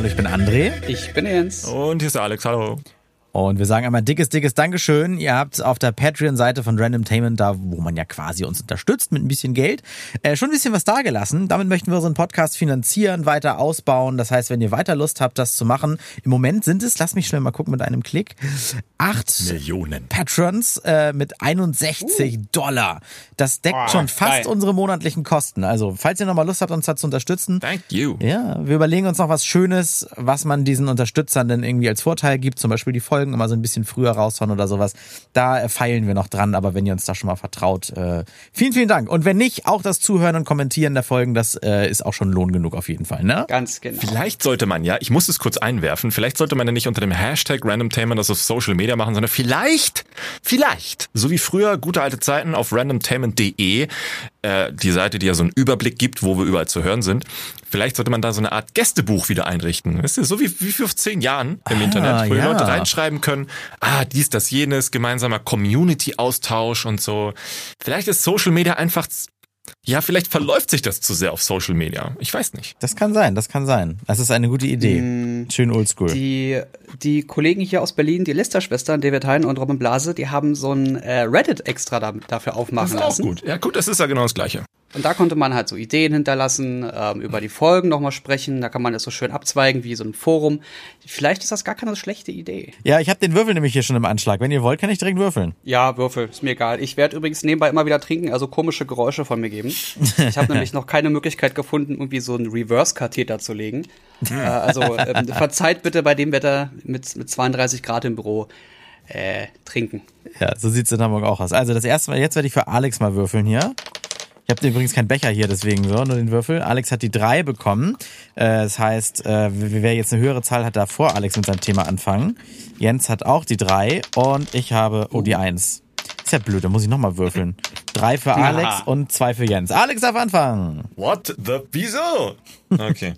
Hallo, ich bin André. Ich bin Jens. Und hier ist der Alex. Hallo. Und wir sagen einmal dickes, dickes Dankeschön. Ihr habt auf der Patreon-Seite von Randomtainment, da wo man ja quasi uns unterstützt mit ein bisschen Geld, äh, schon ein bisschen was dagelassen. Damit möchten wir unseren Podcast finanzieren, weiter ausbauen. Das heißt, wenn ihr weiter Lust habt, das zu machen, im Moment sind es, lass mich schnell mal gucken mit einem Klick, acht Millionen Patrons äh, mit 61 uh. Dollar. Das deckt oh, schon fast geil. unsere monatlichen Kosten. Also, falls ihr nochmal Lust habt, uns da zu unterstützen. Thank you. Ja, wir überlegen uns noch was Schönes, was man diesen Unterstützern denn irgendwie als Vorteil gibt. Zum Beispiel die Folge Folgen immer so ein bisschen früher raushauen oder sowas. Da feilen wir noch dran, aber wenn ihr uns da schon mal vertraut, äh, vielen, vielen Dank. Und wenn nicht, auch das Zuhören und Kommentieren der Folgen, das äh, ist auch schon Lohn genug auf jeden Fall, ne? Ganz genau. Vielleicht sollte man ja, ich muss es kurz einwerfen, vielleicht sollte man ja nicht unter dem Hashtag Randomtainment das auf Social Media machen, sondern vielleicht, vielleicht, so wie früher gute alte Zeiten auf randomtainment.de, äh, die Seite, die ja so einen Überblick gibt, wo wir überall zu hören sind, Vielleicht sollte man da so eine Art Gästebuch wieder einrichten. Weißt du, so wie, wie vor zehn Jahren im ah, Internet, wo ja. Leute reinschreiben können, ah, dies, das, jenes, gemeinsamer Community-Austausch und so. Vielleicht ist Social Media einfach ja, vielleicht verläuft sich das zu sehr auf Social Media. Ich weiß nicht. Das kann sein, das kann sein. Das ist eine gute Idee. Mm, Schön oldschool. Die, die Kollegen hier aus Berlin, die Lister-Schwestern, David Hein und Robin Blase, die haben so ein äh, Reddit extra da, dafür aufmachen lassen. Das ist auch gut. Ja, gut, das ist ja genau das Gleiche. Und da konnte man halt so Ideen hinterlassen, ähm, über die Folgen nochmal sprechen. Da kann man das so schön abzweigen wie so ein Forum. Vielleicht ist das gar keine schlechte Idee. Ja, ich habe den Würfel nämlich hier schon im Anschlag. Wenn ihr wollt, kann ich direkt würfeln. Ja, Würfel, ist mir egal. Ich werde übrigens nebenbei immer wieder trinken, also komische Geräusche von mir geben. Ich habe nämlich noch keine Möglichkeit gefunden, irgendwie so einen Reverse-Katheter zu legen. äh, also ähm, verzeiht bitte bei dem Wetter mit, mit 32 Grad im Büro. Äh, trinken. Ja, so sieht's in Hamburg auch aus. Also das erste Mal, jetzt werde ich für Alex mal würfeln hier. Ich habe übrigens keinen Becher hier, deswegen so, nur den Würfel. Alex hat die drei bekommen. Äh, das heißt, äh, wer jetzt eine höhere Zahl hat, darf vor Alex mit seinem Thema anfangen. Jens hat auch die drei und ich habe, oh, die eins. Ist ja blöd, da muss ich nochmal würfeln. Drei für Alex ja. und zwei für Jens. Alex darf anfangen. What the? Wieso? Okay.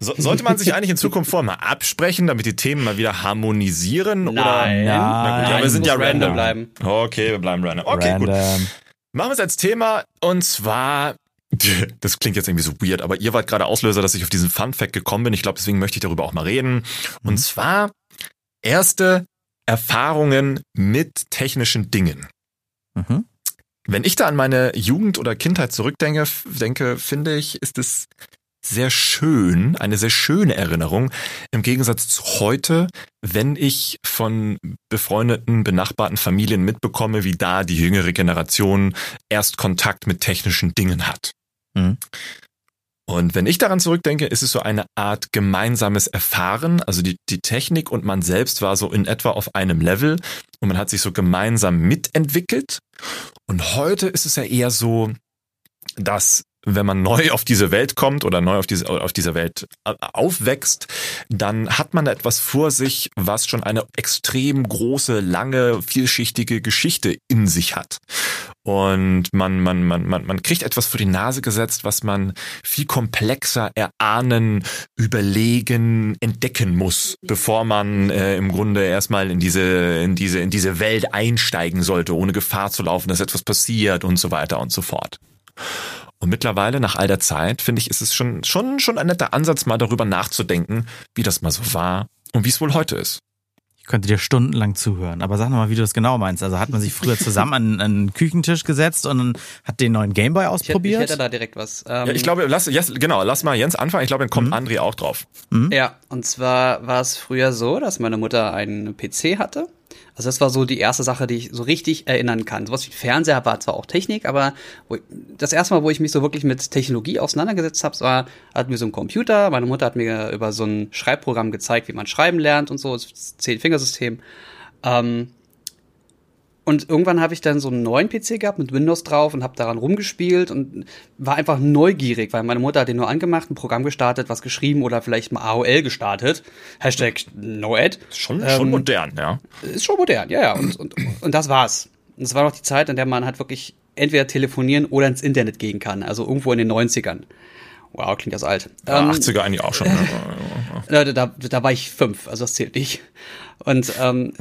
So, sollte man sich eigentlich in Zukunft vorher mal absprechen, damit die Themen mal wieder harmonisieren? Nein. Oder? Nein. Na gut, ja, wir sind ja random. bleiben. Okay, wir bleiben random. Okay, random. gut. Machen wir es als Thema und zwar das klingt jetzt irgendwie so weird, aber ihr wart gerade Auslöser, dass ich auf diesen Fun Fact gekommen bin. Ich glaube, deswegen möchte ich darüber auch mal reden. Und mhm. zwar erste Erfahrungen mit technischen Dingen. Mhm. Wenn ich da an meine Jugend oder Kindheit zurückdenke, denke, finde ich, ist es sehr schön, eine sehr schöne Erinnerung im Gegensatz zu heute, wenn ich von befreundeten, benachbarten Familien mitbekomme, wie da die jüngere Generation erst Kontakt mit technischen Dingen hat. Mhm. Und wenn ich daran zurückdenke, ist es so eine Art gemeinsames Erfahren. Also die, die Technik und man selbst war so in etwa auf einem Level und man hat sich so gemeinsam mitentwickelt. Und heute ist es ja eher so, dass wenn man neu auf diese Welt kommt oder neu auf diese, auf dieser Welt äh, aufwächst, dann hat man etwas vor sich, was schon eine extrem große, lange, vielschichtige Geschichte in sich hat. Und man, man, man, man, man kriegt etwas vor die Nase gesetzt, was man viel komplexer erahnen, überlegen, entdecken muss, bevor man äh, im Grunde erstmal in diese, in diese, in diese Welt einsteigen sollte, ohne Gefahr zu laufen, dass etwas passiert und so weiter und so fort. Und mittlerweile, nach all der Zeit, finde ich, ist es schon, schon, schon ein netter Ansatz, mal darüber nachzudenken, wie das mal so war und wie es wohl heute ist. Ich könnte dir stundenlang zuhören, aber sag nochmal, wie du das genau meinst. Also hat man sich früher zusammen an, an einen Küchentisch gesetzt und hat den neuen Gameboy ausprobiert? Ich hätte, ich hätte da direkt was. Ähm, ja, ich glaube, lass, yes, genau, lass mal Jens anfangen. Ich glaube, dann kommt mhm. André auch drauf. Mhm. Ja, und zwar war es früher so, dass meine Mutter einen PC hatte also das war so die erste Sache, die ich so richtig erinnern kann. Sowas wie Fernseher war zwar auch Technik, aber ich, das erste Mal, wo ich mich so wirklich mit Technologie auseinandergesetzt habe, war, hatten wir so einen Computer. Meine Mutter hat mir über so ein Schreibprogramm gezeigt, wie man schreiben lernt und so, das Zehn-Fingersystem. Ähm, und irgendwann habe ich dann so einen neuen PC gehabt mit Windows drauf und habe daran rumgespielt und war einfach neugierig, weil meine Mutter hat den nur angemacht, ein Programm gestartet, was geschrieben oder vielleicht mal AOL gestartet. Hashtag NoAd. Schon, ähm, schon modern, ja. Ist schon modern, ja, ja. Und, und, und das war's. Und es war noch die Zeit, in der man halt wirklich entweder telefonieren oder ins Internet gehen kann. Also irgendwo in den 90ern. Wow, klingt das alt. Ja, ähm, 80er eigentlich auch schon. da, da, da war ich fünf, also das zählt nicht. Und ähm,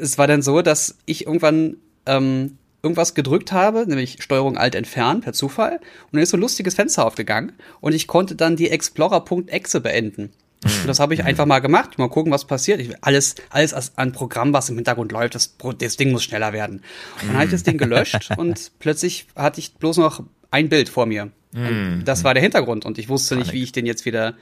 es war dann so, dass ich irgendwann ähm, irgendwas gedrückt habe, nämlich Steuerung Alt entfernen per Zufall. Und dann ist so ein lustiges Fenster aufgegangen und ich konnte dann die Explorer.exe beenden. Und das habe ich einfach mal gemacht, mal gucken, was passiert. Ich, alles, alles an Programm, was im Hintergrund läuft, das, das Ding muss schneller werden. Und dann habe ich das Ding gelöscht und plötzlich hatte ich bloß noch ein Bild vor mir. Und das war der Hintergrund und ich wusste nicht, wie ich den jetzt wieder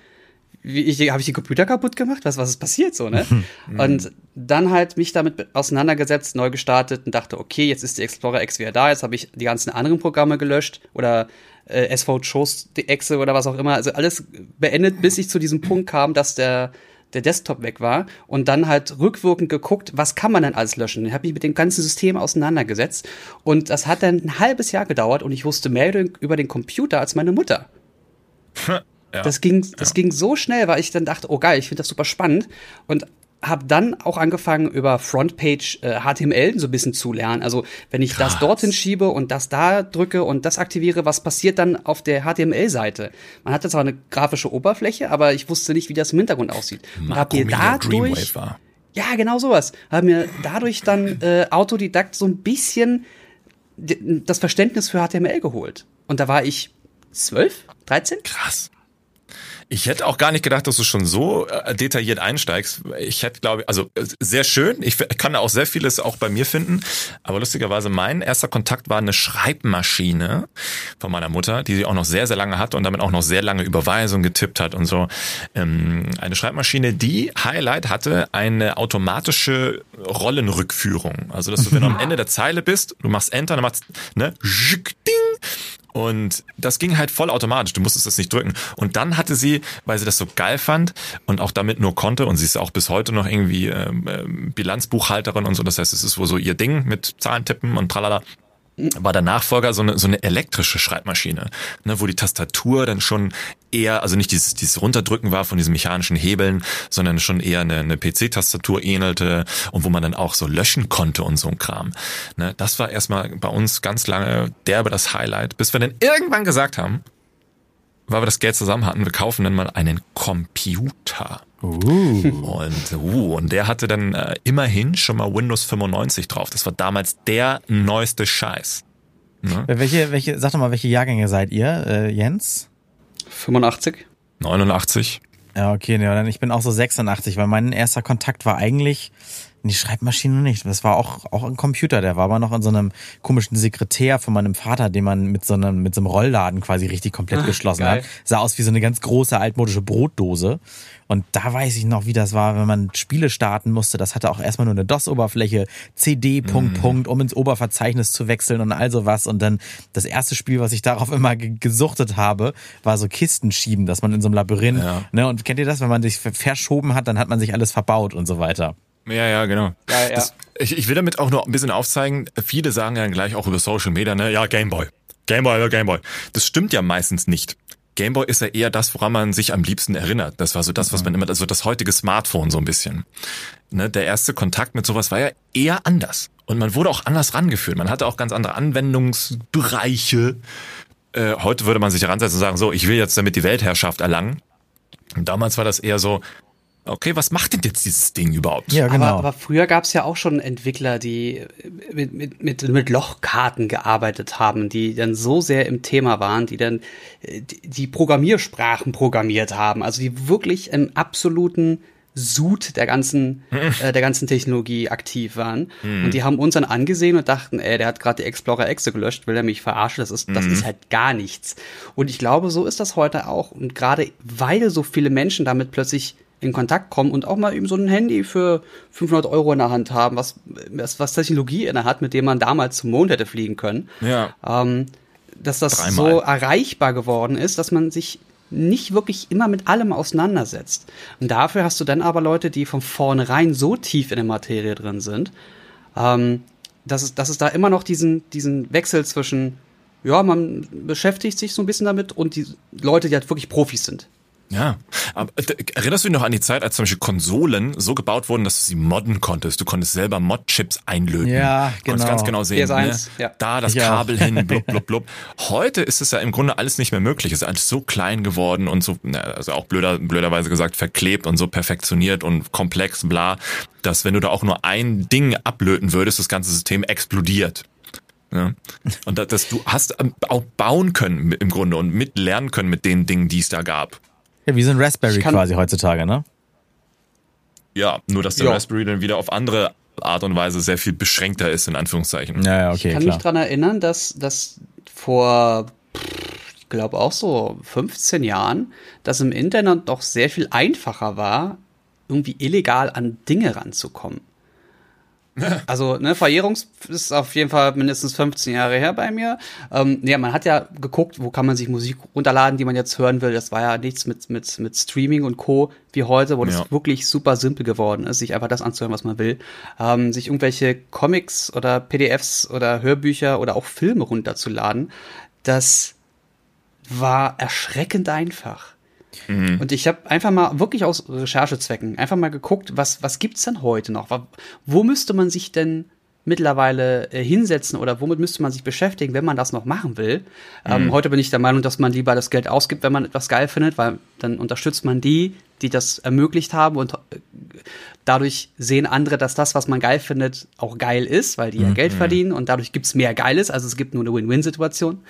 wie ich, habe ich den Computer kaputt gemacht? Was, was ist passiert so, ne? und dann halt mich damit auseinandergesetzt, neu gestartet und dachte, okay, jetzt ist die Explorer X wieder da, jetzt habe ich die ganzen anderen Programme gelöscht oder äh, SV Choose die Exe oder was auch immer. Also alles beendet, bis ich zu diesem Punkt kam, dass der der Desktop weg war und dann halt rückwirkend geguckt, was kann man denn alles löschen. Ich habe mich mit dem ganzen System auseinandergesetzt und das hat dann ein halbes Jahr gedauert und ich wusste mehr über den Computer als meine Mutter. Ja, das ging, das ja. ging so schnell, weil ich dann dachte, oh geil, ich finde das super spannend und habe dann auch angefangen über Frontpage äh, HTML so ein bisschen zu lernen. Also wenn ich Krass. das dorthin schiebe und das da drücke und das aktiviere, was passiert dann auf der HTML-Seite? Man hatte zwar eine grafische Oberfläche, aber ich wusste nicht, wie das im Hintergrund aussieht. Und hab mir dadurch, ja genau sowas, habe mir dadurch dann äh, Autodidakt so ein bisschen das Verständnis für HTML geholt. Und da war ich zwölf, dreizehn. Krass. Ich hätte auch gar nicht gedacht, dass du schon so äh, detailliert einsteigst. Ich hätte, glaube ich, also äh, sehr schön. Ich kann da auch sehr vieles auch bei mir finden. Aber lustigerweise, mein erster Kontakt war eine Schreibmaschine von meiner Mutter, die sie auch noch sehr, sehr lange hatte und damit auch noch sehr lange Überweisungen getippt hat und so. Ähm, eine Schreibmaschine, die Highlight hatte eine automatische Rollenrückführung. Also, dass du, wenn du am Ende der Zeile bist, du machst Enter, dann machst, ne, ding, und das ging halt voll automatisch. Du musstest das nicht drücken. Und dann hatte sie, weil sie das so geil fand und auch damit nur konnte, und sie ist auch bis heute noch irgendwie ähm, äh, Bilanzbuchhalterin und so, das heißt, es ist wohl so ihr Ding mit Zahlentippen und tralala war der Nachfolger so eine, so eine elektrische Schreibmaschine, ne, wo die Tastatur dann schon eher, also nicht dieses, dieses Runterdrücken war von diesen mechanischen Hebeln, sondern schon eher eine, eine PC-Tastatur ähnelte und wo man dann auch so löschen konnte und so ein Kram. Ne, das war erstmal bei uns ganz lange derbe das Highlight, bis wir dann irgendwann gesagt haben, weil wir das Geld zusammen hatten, wir kaufen dann mal einen Computer. Uh. Und, uh, und der hatte dann äh, immerhin schon mal Windows 95 drauf. Das war damals der neueste Scheiß. Ne? Welche, welche, sag doch mal, welche Jahrgänge seid ihr, äh, Jens? 85. 89. Ja, okay, ne, ich bin auch so 86, weil mein erster Kontakt war eigentlich die Schreibmaschine nicht. Das war auch, auch ein Computer. Der war aber noch in so einem komischen Sekretär von meinem Vater, den man mit so einem, mit so einem Rollladen quasi richtig komplett Ach, geschlossen geil. hat. Sah aus wie so eine ganz große altmodische Brotdose. Und da weiß ich noch, wie das war, wenn man Spiele starten musste. Das hatte auch erstmal nur eine DOS-Oberfläche, CD, Punkt, mm. Punkt, um ins Oberverzeichnis zu wechseln und all sowas. Und dann das erste Spiel, was ich darauf immer gesuchtet habe, war so Kisten schieben, dass man in so einem Labyrinth, ja. ne, und kennt ihr das, wenn man sich verschoben hat, dann hat man sich alles verbaut und so weiter. Ja, ja, genau. Ja, ja. Das, ich, ich will damit auch noch ein bisschen aufzeigen, viele sagen ja gleich auch über Social Media, ne, ja, Gameboy. Gameboy oder Gameboy. Das stimmt ja meistens nicht. Gameboy ist ja eher das, woran man sich am liebsten erinnert. Das war so das, was man immer, also das heutige Smartphone so ein bisschen. Ne, der erste Kontakt mit sowas war ja eher anders. Und man wurde auch anders rangeführt. Man hatte auch ganz andere Anwendungsbereiche. Äh, heute würde man sich heransetzen und sagen, so, ich will jetzt damit die Weltherrschaft erlangen. Und damals war das eher so, okay, was macht denn jetzt dieses Ding überhaupt? Ja, genau. Aber, aber früher gab es ja auch schon Entwickler, die mit, mit, mit, mit Lochkarten gearbeitet haben, die dann so sehr im Thema waren, die dann äh, die Programmiersprachen programmiert haben, also die wirklich im absoluten Sud der ganzen, äh, der ganzen Technologie aktiv waren. Mhm. Und die haben uns dann angesehen und dachten, ey, der hat gerade die Explorer Exe gelöscht, will er mich verarschen? Das ist, das mhm. ist halt gar nichts. Und ich glaube, so ist das heute auch. Und gerade weil so viele Menschen damit plötzlich in Kontakt kommen und auch mal eben so ein Handy für 500 Euro in der Hand haben, was, was, Technologie in der hat, mit dem man damals zum Mond hätte fliegen können. Ja. Ähm, dass das Dreimal. so erreichbar geworden ist, dass man sich nicht wirklich immer mit allem auseinandersetzt. Und dafür hast du dann aber Leute, die von vornherein so tief in der Materie drin sind, ähm, dass, es, dass es da immer noch diesen, diesen Wechsel zwischen, ja, man beschäftigt sich so ein bisschen damit und die Leute, die halt wirklich Profis sind. Ja, aber äh, erinnerst du dich noch an die Zeit, als zum Beispiel Konsolen so gebaut wurden, dass du sie modden konntest? Du konntest selber Mod-Chips einlöten. Ja, genau. Konntest ganz genau sehen, ne? ja. da das ich Kabel auch. hin, blub, blub, blub. Heute ist es ja im Grunde alles nicht mehr möglich. Es ist alles so klein geworden und so, also auch blöder, blöderweise gesagt, verklebt und so perfektioniert und komplex, bla, dass wenn du da auch nur ein Ding ablöten würdest, das ganze System explodiert. Ja. Und das, du hast auch bauen können im Grunde und mitlernen können mit den Dingen, die es da gab. Ja, wie so ein Raspberry quasi heutzutage, ne? Ja, nur dass der ja. Raspberry dann wieder auf andere Art und Weise sehr viel beschränkter ist, in Anführungszeichen. Ja, ja okay. Ich kann klar. mich dran erinnern, dass, dass vor, ich glaube auch so 15 Jahren, dass im Internet doch sehr viel einfacher war, irgendwie illegal an Dinge ranzukommen. Also, ne, Verjährungs ist auf jeden Fall mindestens 15 Jahre her bei mir. Ähm, ja, man hat ja geguckt, wo kann man sich Musik runterladen, die man jetzt hören will. Das war ja nichts mit, mit, mit Streaming und Co. wie heute, wo ja. das wirklich super simpel geworden ist, sich einfach das anzuhören, was man will. Ähm, sich irgendwelche Comics oder PDFs oder Hörbücher oder auch Filme runterzuladen. Das war erschreckend einfach. Mhm. Und ich habe einfach mal wirklich aus Recherchezwecken einfach mal geguckt, was was gibt's denn heute noch? Wo müsste man sich denn mittlerweile äh, hinsetzen oder womit müsste man sich beschäftigen, wenn man das noch machen will? Ähm, mhm. Ähm, heute bin ich der Meinung, dass man lieber das Geld ausgibt, wenn man etwas geil findet, weil dann unterstützt man die, die das ermöglicht haben und äh, dadurch sehen andere, dass das, was man geil findet, auch geil ist, weil die mhm. ja Geld verdienen und dadurch gibt's mehr Geiles, also es gibt nur eine Win-Win-Situation.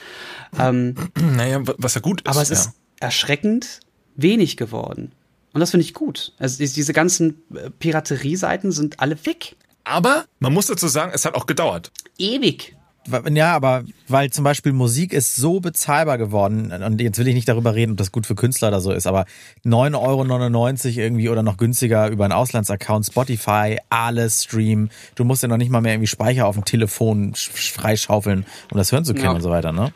Ähm, naja, was ja gut ist. Aber es ja. ist erschreckend, wenig geworden. Und das finde ich gut. Also diese ganzen äh, Piraterie-Seiten sind alle weg. Aber man muss dazu sagen, es hat auch gedauert. Ewig. Ja, aber weil zum Beispiel Musik ist so bezahlbar geworden, und jetzt will ich nicht darüber reden, ob das gut für Künstler oder so ist, aber 9,99 Euro irgendwie oder noch günstiger über einen Auslandsaccount, Spotify, alles Stream. Du musst ja noch nicht mal mehr irgendwie Speicher auf dem Telefon freischaufeln, um das hören zu können ja. und so weiter, ne?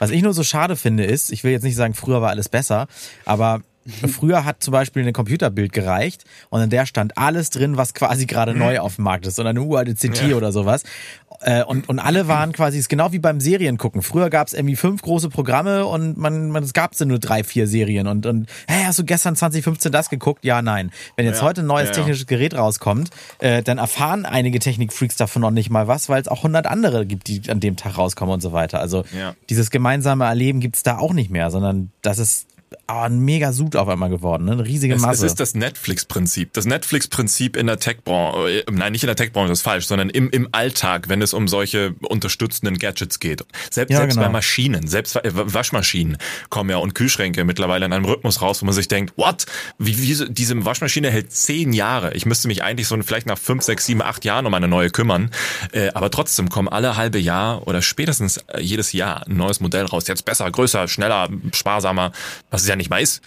Was ich nur so schade finde ist, ich will jetzt nicht sagen, früher war alles besser, aber Früher hat zum Beispiel ein Computerbild gereicht und in der stand alles drin, was quasi gerade neu auf dem Markt ist oder eine uralte CT ja. oder sowas. Äh, und, und alle waren quasi, ist genau wie beim Serien gucken. Früher gab es irgendwie fünf große Programme und man, man es gab nur drei, vier Serien und, und hey, hast du gestern 2015 das geguckt? Ja, nein. Wenn jetzt ja. heute ein neues ja, technisches Gerät rauskommt, äh, dann erfahren einige Technikfreaks davon noch nicht mal was, weil es auch hundert andere gibt, die an dem Tag rauskommen und so weiter. Also dieses gemeinsame Erleben gibt's da auch nicht mehr, sondern das ist oh, ein mega Sud auf einmal geworden, ne? eine riesige Masse. Es, es ist das Netflix-Prinzip. Das Netflix-Prinzip in der Tech-Branche, äh, nein, nicht in der Tech-Branche, das ist falsch, sondern im, im Alltag, wenn es um solche unterstützenden Gadgets geht. Selbst, ja, selbst genau. bei Maschinen, selbst äh, Waschmaschinen kommen ja und Kühlschränke mittlerweile in einem Rhythmus raus, wo man sich denkt, what? Wie, wie diese Waschmaschine hält zehn Jahre. Ich müsste mich eigentlich so vielleicht nach fünf, sechs, sieben, acht Jahren um eine neue kümmern. Äh, aber trotzdem kommen alle halbe Jahr oder spätestens äh, jedes Jahr ein neues Modell raus. Jetzt besser, größer, schneller, sparsamer. Was es ja nicht weiß.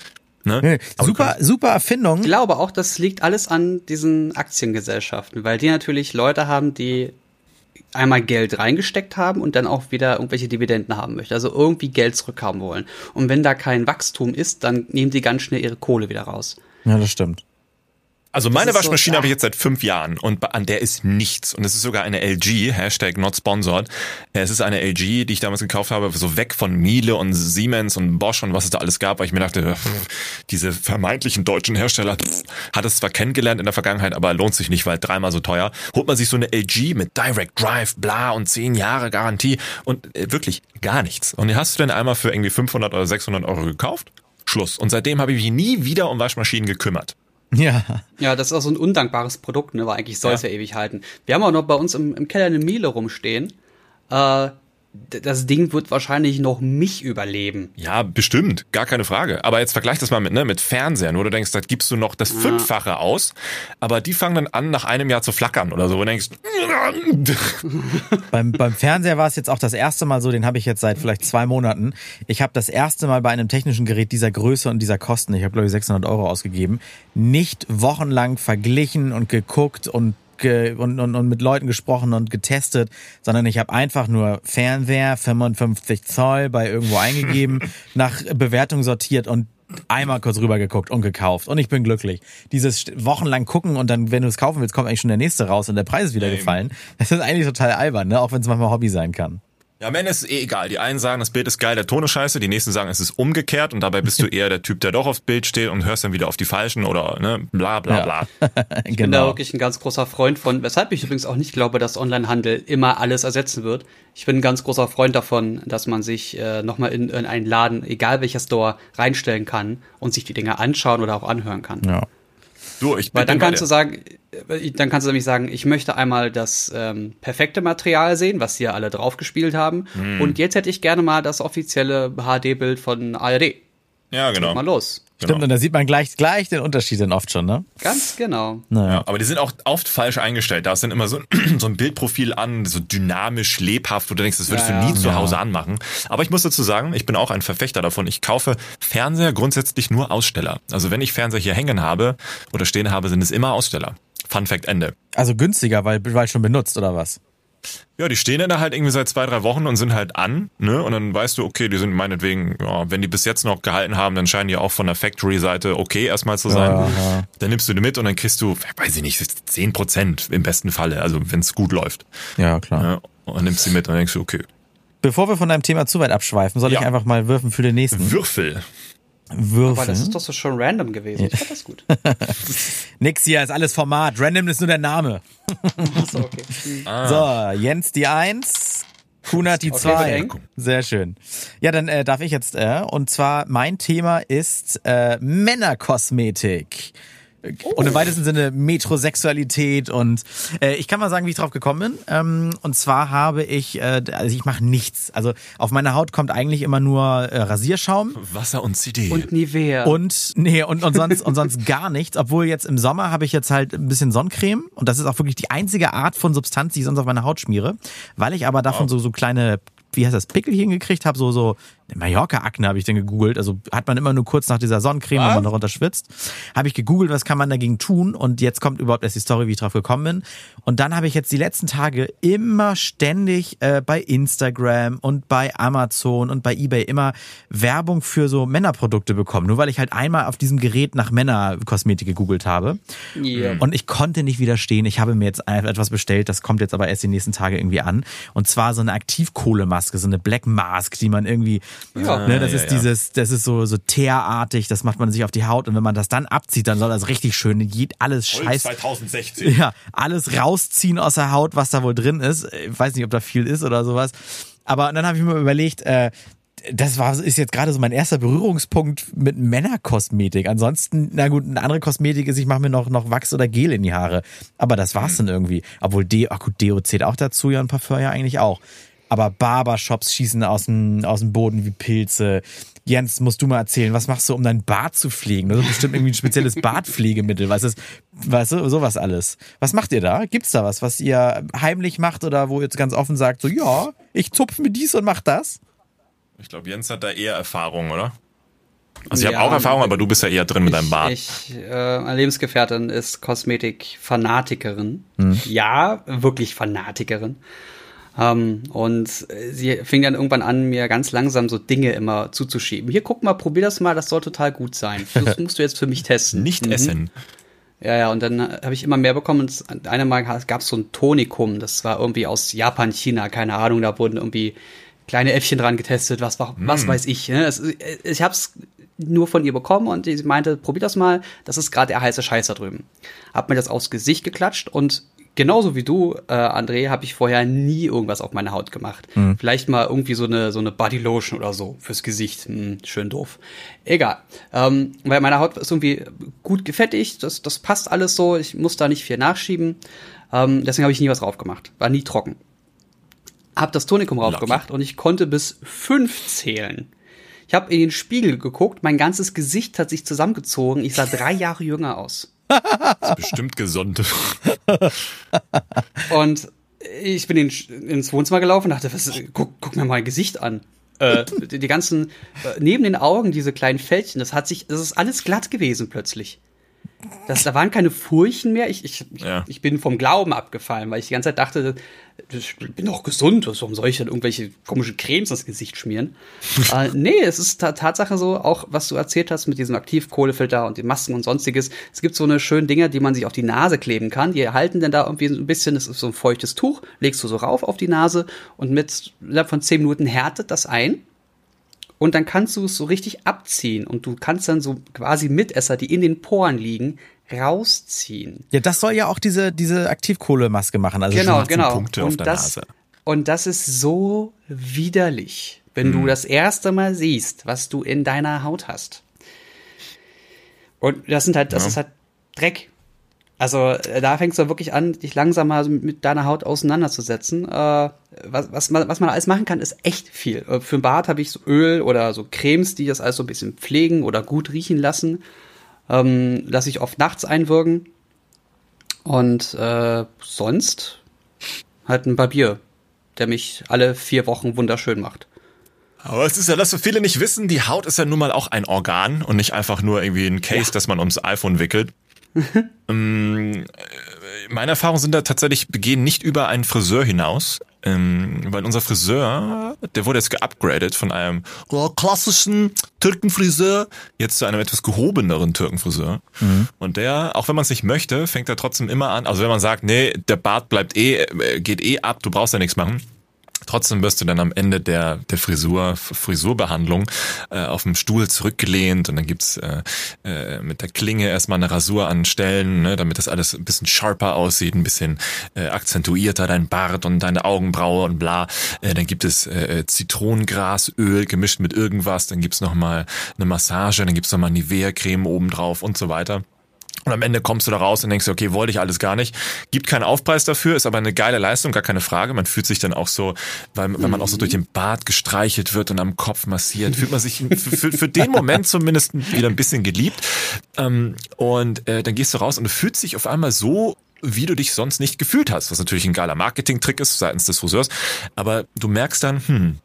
Ne? Nee, super, super Erfindung. Ich glaube auch, das liegt alles an diesen Aktiengesellschaften, weil die natürlich Leute haben, die einmal Geld reingesteckt haben und dann auch wieder irgendwelche Dividenden haben möchten. Also irgendwie Geld zurückhaben wollen. Und wenn da kein Wachstum ist, dann nehmen die ganz schnell ihre Kohle wieder raus. Ja, das stimmt. Also meine Waschmaschine so, habe ich jetzt seit fünf Jahren und an der ist nichts. Und es ist sogar eine LG, Hashtag not sponsored. Es ist eine LG, die ich damals gekauft habe, so weg von Miele und Siemens und Bosch und was es da alles gab, weil ich mir dachte, diese vermeintlichen deutschen Hersteller hat es zwar kennengelernt in der Vergangenheit, aber lohnt sich nicht, weil dreimal so teuer. Holt man sich so eine LG mit Direct Drive, bla und zehn Jahre Garantie und äh, wirklich gar nichts. Und die hast du denn einmal für irgendwie 500 oder 600 Euro gekauft? Schluss. Und seitdem habe ich mich nie wieder um Waschmaschinen gekümmert. Ja. Ja, das ist auch so ein undankbares Produkt, ne, weil eigentlich soll es ja. ja. ewig halten. Wir haben auch noch bei uns im, im Keller eine Miele rumstehen. Äh, das Ding wird wahrscheinlich noch mich überleben. Ja, bestimmt, gar keine Frage. Aber jetzt vergleich das mal mit, ne, mit Fernsehern, wo du denkst, da gibst du noch das ja. Fünffache aus, aber die fangen dann an, nach einem Jahr zu flackern oder so, wo du denkst. beim, beim Fernseher war es jetzt auch das erste Mal so, den habe ich jetzt seit vielleicht zwei Monaten. Ich habe das erste Mal bei einem technischen Gerät dieser Größe und dieser Kosten, ich habe glaube ich 600 Euro ausgegeben, nicht wochenlang verglichen und geguckt und und, und, und mit Leuten gesprochen und getestet, sondern ich habe einfach nur Fernseher 55 Zoll bei irgendwo eingegeben, nach Bewertung sortiert und einmal kurz rüber geguckt und gekauft und ich bin glücklich. Dieses wochenlang gucken und dann, wenn du es kaufen willst, kommt eigentlich schon der nächste raus und der Preis ist wieder gefallen. Das ist eigentlich total albern, ne? auch wenn es manchmal Hobby sein kann. Ja, am Ende ist es eh egal. Die einen sagen, das Bild ist geil, der Ton ist scheiße, die nächsten sagen, es ist umgekehrt und dabei bist du eher der Typ, der doch aufs Bild steht und hörst dann wieder auf die Falschen oder ne, bla bla ja. bla. ich bin da genau. wirklich ein ganz großer Freund von, weshalb ich übrigens auch nicht glaube, dass Onlinehandel immer alles ersetzen wird. Ich bin ein ganz großer Freund davon, dass man sich äh, nochmal in, in einen Laden, egal welcher Store, reinstellen kann und sich die Dinge anschauen oder auch anhören kann. Ja. Du, ich bin Weil dann kannst du sagen, äh, dann kannst du nämlich sagen, ich möchte einmal das ähm, perfekte Material sehen, was ja alle draufgespielt haben. Hm. Und jetzt hätte ich gerne mal das offizielle HD-Bild von ARD. Ja, genau. Mal los. Stimmt, Genau. und da sieht man gleich, gleich den Unterschied dann oft schon, ne? Ganz genau. Naja. Ja, aber die sind auch oft falsch eingestellt. Da ist dann immer so, so ein Bildprofil an, so dynamisch, lebhaft, wo du denkst, das würdest Ja, du nie ja. zu Hause anmachen. Aber ich muss dazu sagen, ich bin auch ein Verfechter davon. Ich kaufe Fernseher grundsätzlich nur Aussteller. Also wenn ich Fernseher hier hängen habe oder stehen habe, sind es immer Aussteller. Fun Fact Ende. Also günstiger, weil, weil schon benutzt, oder was? Ja, die stehen dann da halt irgendwie seit zwei, drei Wochen und sind halt an, ne? Und dann weißt du, okay, die sind meinetwegen, ja, wenn die bis jetzt noch gehalten haben, dann scheinen die auch von der Factory-Seite okay erstmal zu sein. Ja, ja. Dann nimmst du die mit und dann kriegst du, weiß ich nicht, 10 Prozent im besten Falle, also wenn es gut läuft. Ja, klar. Ja, und nimmst sie mit und denkst du, okay. Bevor wir von deinem Thema zu weit abschweifen, soll ich einfach mal würfen für den nächsten. Würfel. Würfeln. Aber das ist doch so schon random gewesen. Ich fand das gut. Nix hier, ist alles Format. Random ist nur der Name. Achso, okay. Ah. So, Jens die Eins, Kunat die Okay, Zwei. Sehr schön. Ja, dann äh, darf ich jetzt, äh, und zwar mein Thema ist äh, Männerkosmetik. Und im weitesten Sinne Metrosexualität und äh, ich kann mal sagen, wie ich drauf gekommen bin. Ähm, und zwar habe ich, äh, also ich mache nichts. Also auf meine Haut kommt eigentlich immer nur äh, Rasierschaum. Wasser und CD. Und Nivea. Und nee, und, und sonst und sonst gar nichts. Obwohl jetzt im Sommer habe ich jetzt halt ein bisschen Sonnencreme und das ist auch wirklich die einzige Art von Substanz, die ich sonst auf meine Haut schmiere, weil ich aber davon so so kleine wie heißt das, Pickelchen gekriegt habe, so, so, Mallorca-Akne habe ich dann gegoogelt, also hat man immer nur kurz nach dieser Sonnencreme, wenn man darunter schwitzt, habe ich gegoogelt, was kann man dagegen tun? Und jetzt kommt überhaupt erst die Story, wie ich drauf gekommen bin. Und dann habe ich jetzt die letzten Tage immer ständig äh, bei Instagram und bei Amazon und bei Ebay immer Werbung für so Männerprodukte bekommen, nur weil ich halt einmal auf diesem Gerät nach Männerkosmetik gegoogelt habe. Ja. und ich konnte nicht widerstehen. Ich habe mir jetzt etwas bestellt, das kommt jetzt aber erst die nächsten Tage irgendwie an. Und zwar so eine Aktivkohlemaske, so eine Black Mask, die man irgendwie, Ja. ne, das ja, ist ja. dieses, das ist so, so teerartig, das macht man sich auf die Haut und wenn man das dann abzieht, dann soll das richtig schön, jed- alles scheiß, 2016. ja, alles rausziehen aus der Haut, was da wohl drin ist. Ich weiß nicht, ob da viel ist oder sowas. Aber dann habe ich mir überlegt, äh, das war, ist jetzt gerade so mein erster Berührungspunkt mit Männerkosmetik. Ansonsten, na gut, eine andere Kosmetik ist, ich mache mir noch, noch Wachs oder Gel in die Haare. Aber das war's dann irgendwie. Obwohl Deo, ach gut, Deo zählt auch dazu, ja, und Parfum ja eigentlich auch. Aber Barbershops schießen aus dem, aus dem Boden wie Pilze. Jens, musst du mal erzählen, was machst du, um dein Bart zu pflegen? Das ist bestimmt irgendwie ein spezielles Bartpflegemittel. Was ist, weißt du, sowas alles. Was macht ihr da? Gibt's da was, was ihr heimlich macht oder wo ihr jetzt ganz offen sagt, so, ja, ich zupfe mir dies und mach das? Ich glaube, Jens hat da eher Erfahrung, oder? Also ich Ja, habe auch Erfahrung, aber du bist ja eher drin mit deinem Bart. Ich, äh, meine Lebensgefährtin ist Kosmetik-Fanatikerin. Hm. Ja, wirklich Fanatikerin. Ähm, und äh, sie fing dann irgendwann an, mir ganz langsam so Dinge immer zuzuschieben. Hier, guck mal, probier das mal, das soll total gut sein. Das musst du jetzt für mich testen. Nicht Mhm. essen. Ja, ja, und dann äh, habe ich immer mehr bekommen. Und eine Mal gab es so ein Tonikum, das war irgendwie aus Japan, China, keine Ahnung, da wurden irgendwie kleine Äffchen dran getestet, was, was weiß ich. Ne? Es, äh, ich habe es nur von ihr bekommen und sie meinte, probier das mal, das ist gerade der heiße Scheiß da drüben. Hab mir das aufs Gesicht geklatscht und genauso wie du, äh, André, habe ich vorher nie irgendwas auf meine Haut gemacht. Vielleicht mal irgendwie so eine, so eine Bodylotion oder so fürs Gesicht. Hm, schön doof. Egal. Ähm, weil meine Haut ist irgendwie gut gefettigt, das, das passt alles so, ich muss da nicht viel nachschieben. Ähm, deswegen habe ich nie was drauf gemacht. War nie trocken. Hab das Tonikum drauf Lucky. gemacht und ich konnte bis fünf zählen. Ich habe in den Spiegel geguckt, mein ganzes Gesicht hat sich zusammengezogen. Ich sah drei Jahre jünger aus. Das ist bestimmt gesund. Und ich bin in, ins Wohnzimmer gelaufen und dachte, was, guck, guck mir mal mein Gesicht an. Äh, die, die ganzen, äh, neben den Augen, diese kleinen Fältchen, das hat sich, das ist alles glatt gewesen plötzlich. Das, da waren keine Furchen mehr. Ich, ich, Ja. ich bin vom Glauben abgefallen, weil ich die ganze Zeit dachte, ich bin doch gesund. Warum soll ich denn irgendwelche komischen Cremes ins Gesicht schmieren? äh, nee, es ist ta Tatsache so, auch was du erzählt hast mit diesem Aktivkohlefilter und den Masken und sonstiges. Es gibt so eine schönen Dinger, die man sich auf die Nase kleben kann. Die halten dann da irgendwie so ein bisschen, das ist so ein feuchtes Tuch, legst du so rauf auf die Nase und mit innerhalb von zehn Minuten härtet das ein. Und dann kannst du es so richtig abziehen und du kannst dann so quasi Mitesser, die in den Poren liegen, rausziehen. Ja, das soll ja auch diese, diese Aktivkohlemaske machen. Also Genau, genau. Punkte auf und der das, Nase. Und das ist so widerlich, wenn du das erste Mal siehst, was du in deiner Haut hast. Und das sind halt, das Ja. ist halt Dreck. Also äh, da fängst du wirklich an, dich langsam mal mit deiner Haut auseinanderzusetzen. Äh, was, was, man, was man alles machen kann, ist echt viel. Äh, für den Bart habe ich so Öl oder so Cremes, die das alles so ein bisschen pflegen oder gut riechen lassen. Ähm, lasse ich oft nachts einwirken. Und äh, sonst halt ein Barbier, der mich alle vier Wochen wunderschön macht. Aber es ist ja das, was viele nicht wissen, die Haut ist ja nun mal auch ein Organ und nicht einfach nur irgendwie ein Case, ja. das man ums iPhone wickelt. ähm, meine Erfahrungen sind da tatsächlich, begehen nicht über einen Friseur hinaus. Ähm, weil unser Friseur, der wurde jetzt geupgradet von einem klassischen Türkenfriseur jetzt zu einem etwas gehobeneren Türkenfriseur. Mhm. Und der, auch wenn man es nicht möchte, fängt er trotzdem immer an. Also wenn man sagt, nee, der Bart bleibt eh, äh, geht eh ab, du brauchst ja nichts machen Trotzdem wirst du dann am Ende der, der Frisur, Frisurbehandlung äh, auf dem Stuhl zurückgelehnt und dann gibt's äh, äh, mit der Klinge erstmal eine Rasur an Stellen, ne, damit das alles ein bisschen sharper aussieht, ein bisschen äh, akzentuierter, dein Bart und deine Augenbraue und bla. Äh, dann gibt es äh, Zitronengrasöl gemischt mit irgendwas, dann gibt's nochmal eine Massage, dann gibt's nochmal Nivea-Creme obendrauf und so weiter. Und am Ende kommst du da raus und denkst, okay, wollte ich alles gar nicht. Gibt keinen Aufpreis dafür, ist aber eine geile Leistung, gar keine Frage. Man fühlt sich dann auch so, weil, wenn man auch so durch den Bart gestreichelt wird und am Kopf massiert, fühlt man sich für, für den Moment zumindest wieder ein bisschen geliebt. Ähm, und äh, dann gehst du raus und du fühlst dich auf einmal so wie du dich sonst nicht gefühlt hast, was natürlich ein geiler Marketing-Trick ist seitens des Friseurs. Aber du merkst dann, hm,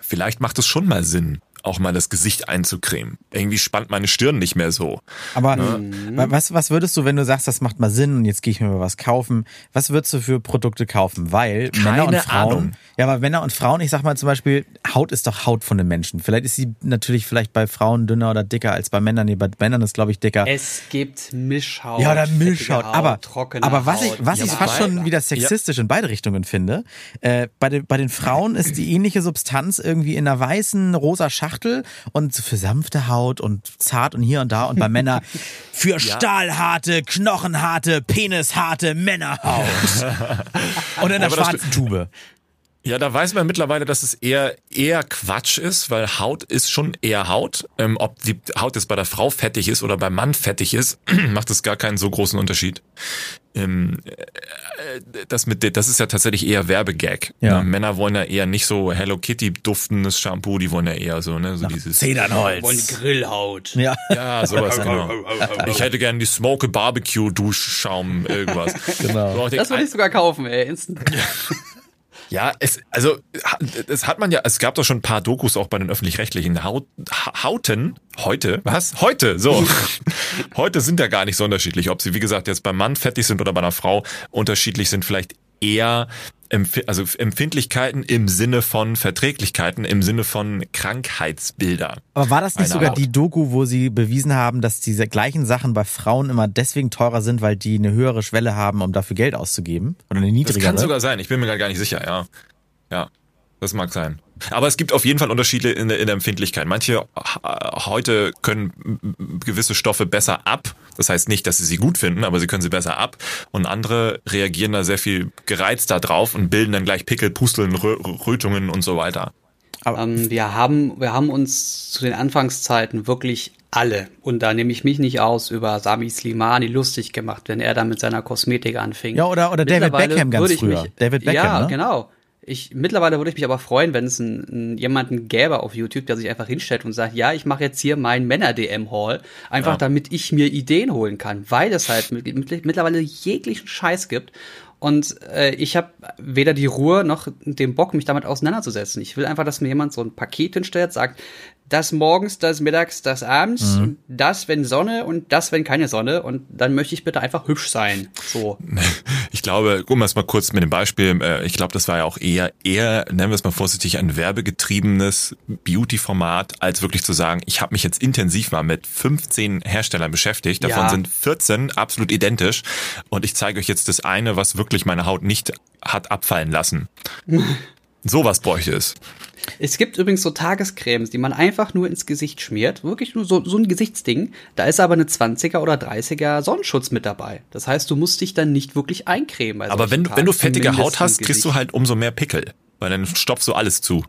vielleicht macht es schon mal Sinn, auch mal das Gesicht einzucremen. Irgendwie spannt meine Stirn nicht mehr so. Aber ne? was, was würdest du, wenn du sagst, das macht mal Sinn und jetzt gehe ich mir mal was kaufen, was würdest du für Produkte kaufen? Weil Keine Männer und Frauen, Ahnung. ja, aber Männer und Frauen, ich sag mal zum Beispiel, Haut ist doch Haut von den Menschen. Vielleicht ist sie natürlich vielleicht bei Frauen dünner oder dicker als bei Männern. Nee, bei Männern ist glaube ich dicker. Es gibt Mischhaut. Ja, oder Mischhaut. Haut, aber, aber was ich, was ja, ich fast schon wieder sexistisch ja. in beide Richtungen finde, äh, bei, den, bei den Frauen ist die ähnliche Substanz irgendwie in einer weißen, rosa Schachtel und für sanfte Haut und zart und hier und da und bei Männern für ja. stahlharte, knochenharte, penisharte Männerhaut. und in der schwarzen Tube. Ja, da weiß man mittlerweile, dass es eher eher Quatsch ist, weil Haut ist schon eher Haut. Ähm, ob die Haut jetzt bei der Frau fettig ist oder beim Mann fettig ist, macht es gar keinen so großen Unterschied. Ähm, äh, das mit das ist ja tatsächlich eher Werbegag. Ja. Ne? Männer wollen ja eher nicht so Hello Kitty duftendes Shampoo, die wollen ja eher so ne so Nach dieses Zedernholz. Wollen die Grillhaut. Ja, ja sowas genau. Ich hätte gerne die Smoke Barbecue Duschschaum irgendwas. Genau. Das würde ich sogar kaufen, ey, instant. Ja, es, also, es hat man ja, es gab doch schon ein paar Dokus auch bei den öffentlich-rechtlichen Haut, Hauten, heute, was? Heute, so. heute sind ja gar nicht so unterschiedlich, ob sie, wie gesagt, jetzt beim Mann fettig sind oder bei einer Frau unterschiedlich sind, vielleicht eher also Empfindlichkeiten im Sinne von Verträglichkeiten, im Sinne von Krankheitsbilder. Aber war das nicht sogar Haut. die Doku, wo sie bewiesen haben, dass diese gleichen Sachen bei Frauen immer deswegen teurer sind, weil die eine höhere Schwelle haben, um dafür Geld auszugeben? Oder eine niedrigere? Das kann sogar sein, ich bin mir gar nicht sicher, ja. Ja, das mag sein. Aber es gibt auf jeden Fall Unterschiede in der, in der Empfindlichkeit. Manche heute können gewisse Stoffe besser ab. Das heißt nicht, dass sie sie gut finden, aber sie können sie besser ab. Und andere reagieren da sehr viel gereizter drauf und bilden dann gleich Pickel, Pusteln, Rötungen und so weiter. Aber ähm, wir haben, wir haben uns zu den Anfangszeiten wirklich alle, und da nehme ich mich nicht aus, über Sami Slimani lustig gemacht, wenn er da mit seiner Kosmetik anfing. Ja, oder, oder David Beckham ganz früher. Mich, David Beckham, Ja, ne? genau. Ich, mittlerweile würde ich mich aber freuen, wenn es einen, einen, jemanden gäbe auf YouTube, der sich einfach hinstellt und sagt, ja, ich mache jetzt hier meinen Männer-DM-Haul, einfach ja. damit ich mir Ideen holen kann, weil es halt mit, mit, mittlerweile jeglichen Scheiß gibt. Und äh, ich habe weder die Ruhe noch den Bock, mich damit auseinanderzusetzen. Ich will einfach, dass mir jemand so ein Paket hinstellt, sagt, das morgens, das mittags, das abends, mhm. das, wenn Sonne und das, wenn keine Sonne. Und dann möchte ich bitte einfach hübsch sein. So. Ich glaube, gucken wir es mal kurz mit dem Beispiel. Äh, ich glaube, das war ja auch eher, eher, nennen wir es mal vorsichtig, ein werbegetriebenes Beauty-Format, als wirklich zu sagen, ich habe mich jetzt intensiv mal mit 15 Herstellern beschäftigt. Davon ja. sind 14 absolut identisch. Und ich zeige euch jetzt das eine, was wirklich meine Haut nicht hat abfallen lassen. Sowas bräuchte es. Es gibt übrigens so Tagescremes, die man einfach nur ins Gesicht schmiert. Wirklich nur so, so ein Gesichtsding. Da ist aber eine 20er oder 30er Sonnenschutz mit dabei. Das heißt, du musst dich dann nicht wirklich eincremen. Aber wenn, wenn du fettige Haut hast, kriegst du halt umso mehr Pickel. Weil dann stopfst du alles zu.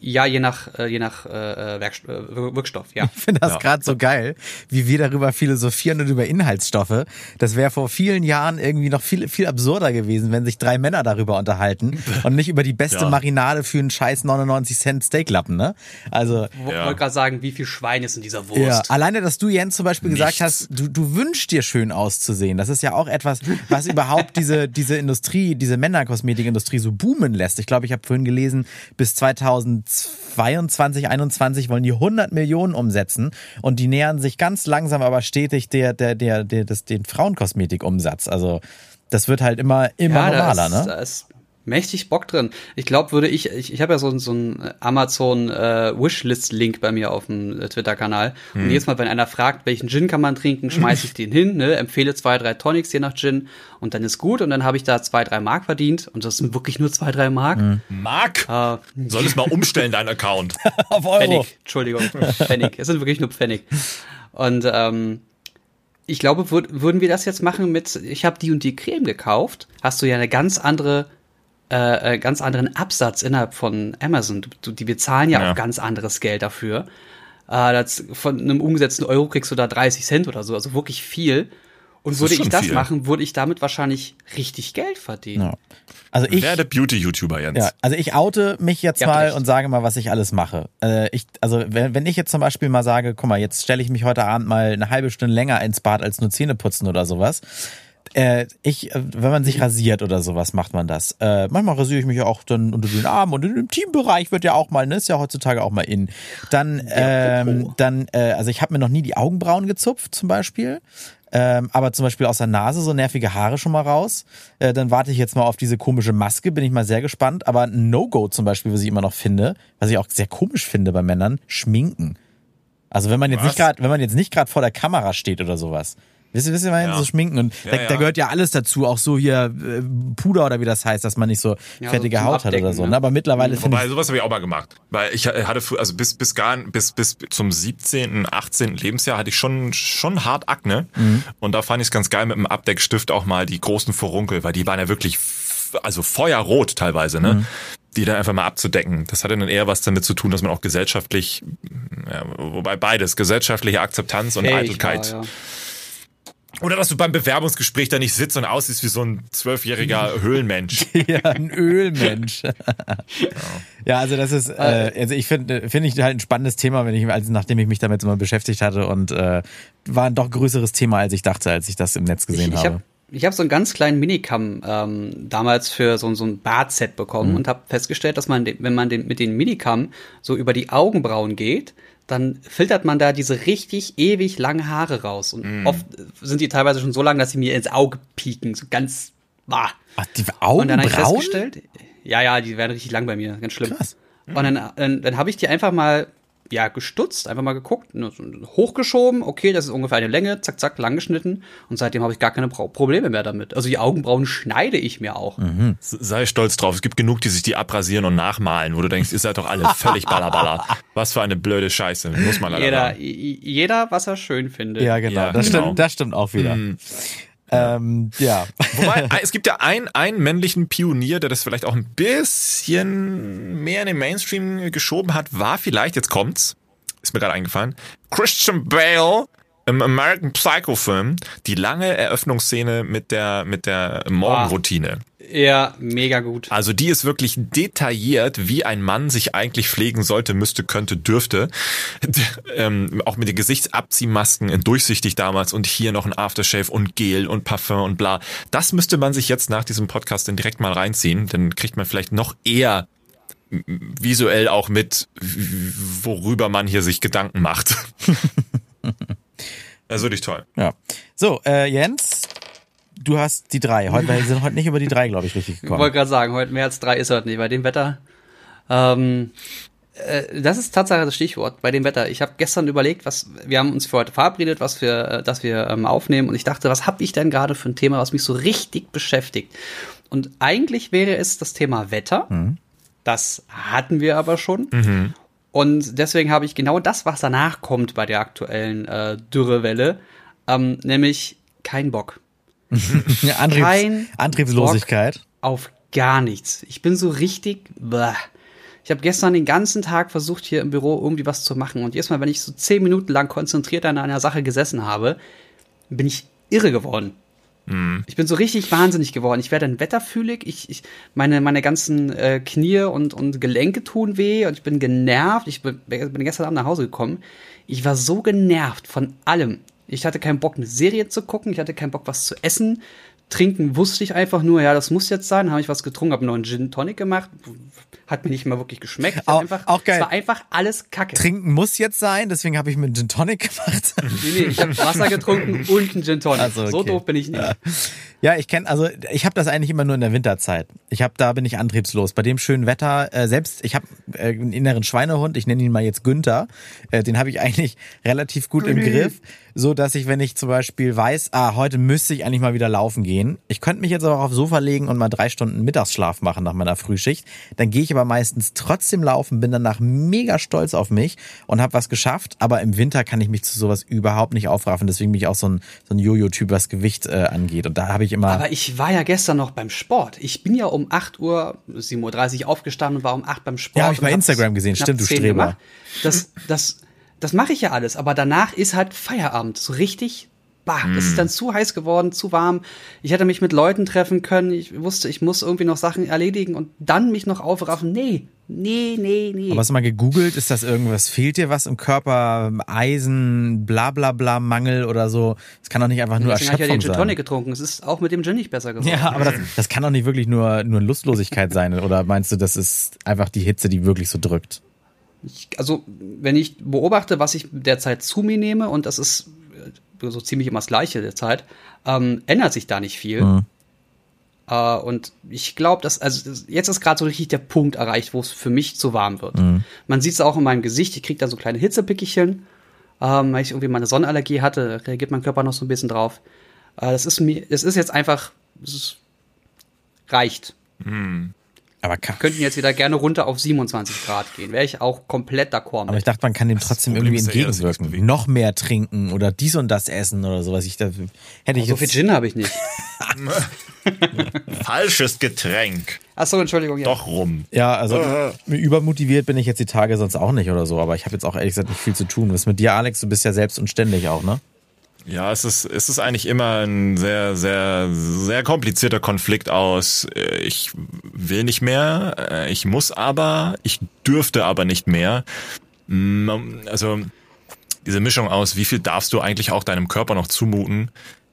Ja, je nach, äh, je nach äh, äh Werkst äh, Wirkstoff, ja. Ich finde das ja. gerade so geil, wie wir darüber philosophieren und über Inhaltsstoffe. Das wäre vor vielen Jahren irgendwie noch viel, viel absurder gewesen, wenn sich drei Männer darüber unterhalten und nicht über die beste ja. Marinade für einen scheiß 99 Cent Steaklappen, ne? Also. Ich ja. wollte gerade sagen, wie viel Schwein ist in dieser Wurst. Ja, alleine, dass du, Jens, zum Beispiel Nichts. gesagt hast, du, du wünschst dir schön auszusehen. Das ist ja auch etwas, was überhaupt diese, diese Industrie, diese Männerkosmetikindustrie so boomen lässt. Ich glaube, ich habe vorhin gelesen, bis 2022, 2021 wollen die 100 Millionen umsetzen und die nähern sich ganz langsam, aber stetig der, der, der, der, des, den Frauenkosmetikumsatz. Also das wird halt immer, immer ja, normaler, ist, ne? Das mächtig Bock drin. Ich glaube, würde ich, ich, ich habe ja so, so einen Amazon äh, Wishlist-Link bei mir auf dem äh, Twitter-Kanal. Hm. Und jedes Mal, wenn einer fragt, welchen Gin kann man trinken, schmeiße ich den hin, ne, empfehle zwei, drei Tonics je nach Gin und dann ist gut und dann habe ich da zwei, drei Mark verdient und das sind wirklich nur zwei, drei Mark. Hm. Mark? Äh, Soll es mal umstellen, dein Account? auf Euro. Pfennig, Entschuldigung, Pfennig. Es sind wirklich nur Pfennig. Und ähm, ich glaube, würd, würden wir das jetzt machen mit, ich habe die und die Creme gekauft, hast du ja eine ganz andere äh, äh, ganz anderen Absatz innerhalb von Amazon. Du, die bezahlen ja, ja. auch ganz anderes Geld dafür. Äh, das, von einem umgesetzten Euro kriegst du da 30 Cent oder so, also wirklich viel. Und würde ich das viel. machen, würde ich damit wahrscheinlich richtig Geld verdienen. Ja. Also ich werde Beauty-YouTuber jetzt. Ja, also ich oute mich jetzt mal recht. und sage mal, was ich alles mache. Äh, ich, also wenn, wenn ich jetzt zum Beispiel mal sage, guck mal, jetzt stelle ich mich heute Abend mal eine halbe Stunde länger ins Bad als nur Zähne putzen oder sowas, äh, ich, äh, wenn man sich rasiert oder sowas, macht man das. Äh, manchmal rasiere ich mich ja auch dann unter den Armen und im Teambereich wird ja auch mal, ne, ist ja heutzutage auch mal in. Dann, ähm, dann, äh, also ich habe mir noch nie die Augenbrauen gezupft zum Beispiel. Ähm, aber zum Beispiel aus der Nase so nervige Haare schon mal raus. Äh, dann warte ich jetzt mal auf diese komische Maske, bin ich mal sehr gespannt. Aber No-Go zum Beispiel, was ich immer noch finde, was ich auch sehr komisch finde bei Männern, schminken. Also wenn man jetzt was? nicht gerade, wenn man jetzt nicht gerade vor der Kamera steht oder sowas. Wisst ihr, wisst ihr, ja. so schminken und ja, da, ja. da, gehört ja alles dazu, auch so hier äh, Puder oder wie das heißt, dass man nicht so fettige so Haut hat oder so. Ne? Aber mittlerweile finde ich. sowas habe ich auch mal gemacht. Weil ich hatte früher, also bis, bis gar, bis, bis zum 17., 18. Lebensjahr hatte ich schon, schon hart Akne. Mhm. Und da fand ich es ganz geil mit dem Abdeckstift auch mal die großen Furunkel, weil die waren ja wirklich, also feuerrot teilweise, ne? Mhm die dann einfach mal abzudecken. Das hatte dann eher was damit zu tun, dass man auch gesellschaftlich, ja, wobei beides, gesellschaftliche Akzeptanz und Fähig Eitelkeit war, ja. Oder dass du beim Bewerbungsgespräch da nicht sitzt und aussiehst wie so ein zwölfjähriger Höhlenmensch. ja, ein Ölmensch. ja. ja, also das ist, äh, also ich finde, finde ich halt ein spannendes Thema, wenn ich, also nachdem ich mich damit mal beschäftigt hatte und äh, war ein doch größeres Thema, als ich dachte, als ich das im Netz gesehen ich, ich habe. Hab ich habe so einen ganz kleinen Minicam ähm, damals für so, so ein Bartset bekommen mhm. und habe festgestellt, dass man, wenn man den, mit den Minicam so über die Augenbrauen geht, dann filtert man da diese richtig ewig langen Haare raus. Und mm. oft sind die teilweise schon so lang, dass sie mir ins Auge pieken. So ganz. Bah. Ach, die Augenbrauen? Und dann habe ich festgestellt, ja, ja, die werden richtig lang bei mir. Ganz schlimm. Krass. Und dann, dann, dann habe ich die einfach mal ja, gestutzt, einfach mal geguckt, ne, hochgeschoben, okay, das ist ungefähr eine Länge, zack, zack, lang geschnitten und seitdem habe ich gar keine Probleme mehr damit. Also die Augenbrauen schneide ich mir auch. Mhm. Sei stolz drauf, es gibt genug, die sich die abrasieren und nachmalen, wo du denkst, ihr seid doch alle völlig ballerballer. Was für eine blöde Scheiße, muss man leider jeder, sagen. Jeder, was er schön findet. Ja, genau, ja, das, genau. Stimmt, das stimmt auch wieder. Mhm. Ähm, ja. Wobei, es gibt ja einen, einen männlichen Pionier, der das vielleicht auch ein bisschen mehr in den Mainstream geschoben hat, war vielleicht, jetzt kommt's, ist mir gerade eingefallen, Christian Bale im American Psycho Film, die lange Eröffnungsszene mit der, mit der Morgenroutine. Ja, mega gut. Also die ist wirklich detailliert, wie ein Mann sich eigentlich pflegen sollte, müsste, könnte, dürfte. ähm, auch mit den Gesichtsabziehmasken in durchsichtig damals und hier noch ein Aftershave und Gel und Parfum und bla. Das müsste man sich jetzt nach diesem Podcast dann direkt mal reinziehen. Dann kriegt man vielleicht noch eher visuell auch mit, worüber man hier sich Gedanken macht. Das ist wirklich toll. Ja. So, äh, Jens, du hast die drei. Heute, wir sind heute nicht über die drei, glaube ich, richtig gekommen. Ich wollte gerade sagen, heute mehr als drei ist heute nicht bei dem Wetter. Ähm, äh, das ist Tatsache das Stichwort bei dem Wetter. Ich habe gestern überlegt, was wir haben uns für heute verabredet, was wir, äh, dass wir ähm, aufnehmen und ich dachte, was habe ich denn gerade für ein Thema, was mich so richtig beschäftigt? Und eigentlich wäre es das Thema Wetter. Mhm. Das hatten wir aber schon. Mhm. Und deswegen habe ich genau das, was danach kommt bei der aktuellen äh, Dürrewelle, ähm, nämlich kein Bock. Antriebs Kein Antriebslosigkeit. Bock auf gar nichts. Ich bin so richtig. Bäh. Ich habe gestern den ganzen Tag versucht, hier im Büro irgendwie was zu machen. Und jedes Mal, wenn ich so zehn Minuten lang konzentriert an einer Sache gesessen habe, bin ich irre geworden. Mhm. Ich bin so richtig wahnsinnig geworden. Ich werde dann wetterfühlig. Ich, ich, meine, meine ganzen äh, Knie und, und Gelenke tun weh und ich bin genervt. Ich bin, bin gestern Abend nach Hause gekommen. Ich war so genervt von allem. Ich hatte keinen Bock, eine Serie zu gucken. Ich hatte keinen Bock, was zu essen. Trinken wusste ich einfach nur, ja, das muss jetzt sein. Habe ich was getrunken, habe noch einen Gin Tonic gemacht. Hat mir nicht mal wirklich geschmeckt. Auch, einfach, auch geil. Es war einfach alles Kacke. Trinken muss jetzt sein, deswegen habe ich mir einen Gin Tonic gemacht. Nee, nee, ich habe Wasser getrunken und einen Gin Tonic. Also, okay. So doof bin ich nicht. Ja, ja ich kenne, also ich habe das eigentlich immer nur in der Winterzeit. Ich habe, da bin ich antriebslos. Bei dem schönen Wetter, äh, selbst, ich habe äh, einen inneren Schweinehund, ich nenne ihn mal jetzt Günther. Äh, den habe ich eigentlich relativ gut im Griff so dass ich, wenn ich zum Beispiel weiß, ah, heute müsste ich eigentlich mal wieder laufen gehen. Ich könnte mich jetzt aber auch aufs Sofa legen und mal drei Stunden Mittagsschlaf machen nach meiner Frühschicht. Dann gehe ich aber meistens trotzdem laufen, bin danach mega stolz auf mich und habe was geschafft. Aber im Winter kann ich mich zu sowas überhaupt nicht aufraffen. Deswegen bin ich auch so ein, so ein Jojo-Typ, was Gewicht äh, angeht. Und da habe ich immer. Aber ich war ja gestern noch beim Sport. Ich bin ja um 8 Uhr, 7.30 Uhr aufgestanden und war um 8 beim Sport. Ja, habe ich bei Instagram gesehen. Stimmt, du Streber. Gemacht. Das, das, das mache ich ja alles, aber danach ist halt Feierabend. So richtig, bah, mm. das ist dann zu heiß geworden, zu warm. Ich hätte mich mit Leuten treffen können. Ich wusste, ich muss irgendwie noch Sachen erledigen und dann mich noch aufraffen. Nee, nee, nee, nee. Aber hast du mal gegoogelt? Ist das irgendwas? Fehlt dir was im Körper? Eisen, bla bla bla, Mangel oder so? Es kann doch nicht einfach nur Deswegen Erschöpfung ich ja den Gin Tonic getrunken. Es ist auch mit dem Gin nicht besser geworden. Ja, aber das, das kann doch nicht wirklich nur, nur Lustlosigkeit sein. Oder meinst du, das ist einfach die Hitze, die wirklich so drückt? Ich, also, wenn ich beobachte, was ich derzeit zu mir nehme, und das ist äh, so ziemlich immer das Gleiche derzeit, ähm, ändert sich da nicht viel. Mhm. Äh, und ich glaube, dass, also jetzt ist gerade so richtig der Punkt erreicht, wo es für mich zu warm wird. Mhm. Man sieht es auch in meinem Gesicht, ich kriege da so kleine Hitzepickelchen, ähm, weil ich irgendwie meine Sonnenallergie hatte, reagiert mein Körper noch so ein bisschen drauf. Äh, das ist mir, es ist jetzt einfach, es reicht. Mhm. Aber kann könnten jetzt wieder gerne runter auf 27 Grad gehen. Wäre ich auch komplett d'accord mit. Aber ich dachte, man kann dem trotzdem irgendwie entgegenwirken. Noch mehr trinken oder dies und das essen oder sowas. Ich, da, hätte ich so viel Gin habe ich nicht. Falsches Getränk. Achso, Entschuldigung. Ja. Doch rum. Ja, also uh. übermotiviert bin ich jetzt die Tage sonst auch nicht oder so. Aber ich habe jetzt auch ehrlich gesagt nicht viel zu tun. Was ist mit dir, Alex? Du bist ja selbst und ständig auch, ne? Ja, es ist, es ist eigentlich immer ein sehr, sehr, sehr komplizierter Konflikt aus, äh, ich will nicht mehr, äh, ich muss aber, ich dürfte aber nicht mehr. Mm, also diese Mischung aus, wie viel darfst du eigentlich auch deinem Körper noch zumuten,